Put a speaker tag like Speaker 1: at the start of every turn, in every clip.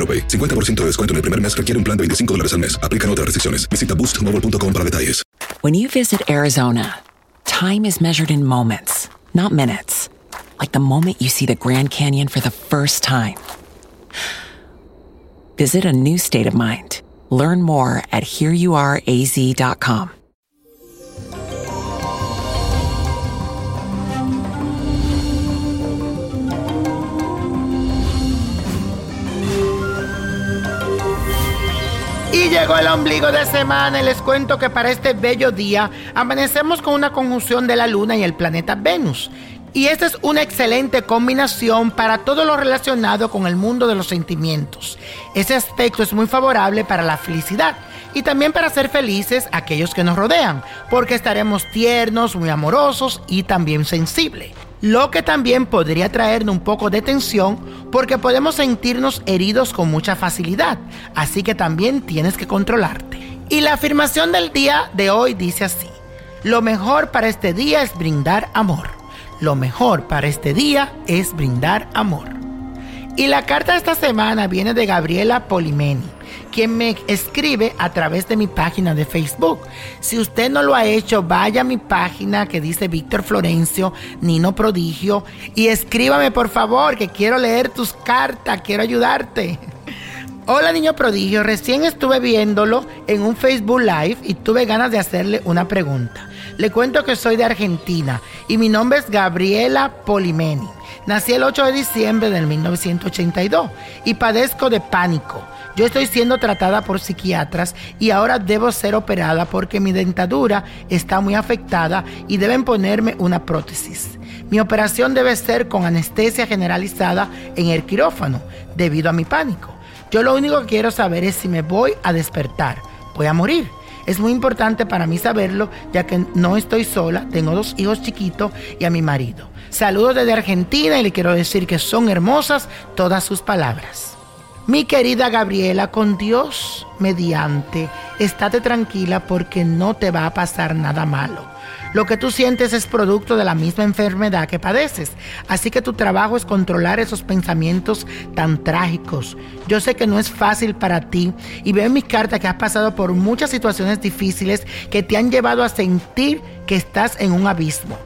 Speaker 1: AroPay. 50% de descuento en el primer mes requiere un plan de 25 dólares al mes. Aplican otras restricciones. Visita boostmobile.com para detalles.
Speaker 2: When you visit Arizona, time is measured in moments, not minutes. Like the moment you see the Grand Canyon for the first time. Visit a new state of mind. Learn more at hereyouareaz.com.
Speaker 3: Y llegó el ombligo de semana y les cuento que para este bello día amanecemos con una conjunción de la Luna y el planeta Venus. Y esta es una excelente combinación para todo lo relacionado con el mundo de los sentimientos. Ese aspecto es muy favorable para la felicidad y también para ser felices aquellos que nos rodean, porque estaremos tiernos, muy amorosos y también sensibles. Lo que también podría traernos un poco de tensión porque podemos sentirnos heridos con mucha facilidad, así que también tienes que controlarte. Y la afirmación del día de hoy dice así, lo mejor para este día es brindar amor. Lo mejor para este día es brindar amor. Y la carta de esta semana viene de Gabriela Polimeni quien me escribe a través de mi página de Facebook. Si usted no lo ha hecho, vaya a mi página que dice Víctor Florencio, Nino Prodigio, y escríbame por favor, que quiero leer tus cartas, quiero ayudarte. Hola niño prodigio, recién estuve viéndolo en un Facebook Live y tuve ganas de hacerle una pregunta. Le cuento que soy de Argentina y mi nombre es Gabriela Polimeni. Nací el 8 de diciembre del 1982 y padezco de pánico. Yo estoy siendo tratada por psiquiatras y ahora debo ser operada porque mi dentadura está muy afectada y deben ponerme una prótesis. Mi operación debe ser con anestesia generalizada en el quirófano debido a mi pánico. Yo lo único que quiero saber es si me voy a despertar. Voy a morir. Es muy importante para mí saberlo, ya que no estoy sola, tengo dos hijos chiquitos y a mi marido. Saludos desde Argentina y le quiero decir que son hermosas todas sus palabras. Mi querida Gabriela, con Dios mediante, estate tranquila porque no te va a pasar nada malo. Lo que tú sientes es producto de la misma enfermedad que padeces. Así que tu trabajo es controlar esos pensamientos tan trágicos. Yo sé que no es fácil para ti y veo en mis cartas que has pasado por muchas situaciones difíciles que te han llevado a sentir que estás en un abismo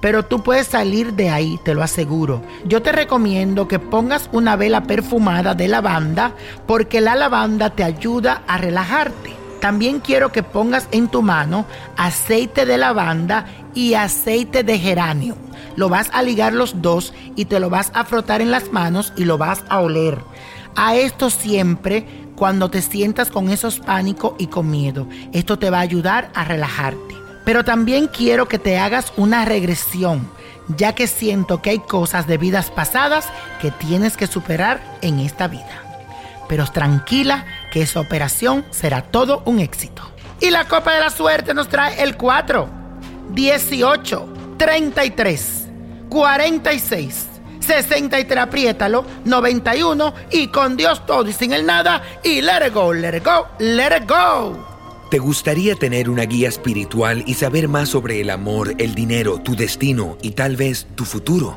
Speaker 3: pero tú puedes salir de ahí, te lo aseguro. Yo te recomiendo que pongas una vela perfumada de lavanda porque la lavanda te ayuda a relajarte. También quiero que pongas en tu mano aceite de lavanda y aceite de geranio. Lo vas a ligar los dos y te lo vas a frotar en las manos y lo vas a oler. A esto siempre cuando te sientas con esos pánicos y con miedo. Esto te va a ayudar a relajarte. Pero también quiero que te hagas una regresión, ya que siento que hay cosas de vidas pasadas que tienes que superar en esta vida. Pero tranquila que esa operación será todo un éxito. Y la copa de la suerte nos trae el 4, 18, 33, 46. 63, apriétalo, 91 y con Dios todo y sin el nada y let it go, let it go, let it go.
Speaker 4: ¿Te gustaría tener una guía espiritual y saber más sobre el amor, el dinero, tu destino y tal vez tu futuro?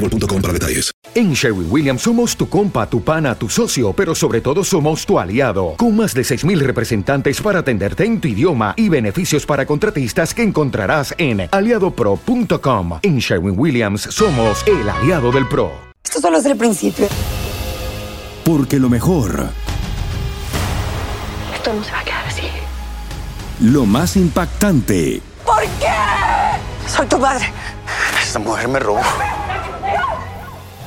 Speaker 1: boostmobile.com para detalles.
Speaker 5: En Sherwin Williams somos tu compa, tu pana, tu socio, pero sobre todo somos tu aliado, con más de 6.000 representantes para atenderte en tu idioma y beneficios para contratistas que encontrarás en aliadopro.com. En Sherwin Williams somos el aliado del PRO.
Speaker 6: Esto solo es el principio.
Speaker 7: Porque lo mejor...
Speaker 6: Esto no se va a quedar así.
Speaker 7: Lo más impactante...
Speaker 6: ¿Por qué? Soy tu madre.
Speaker 8: Esta mujer me robó.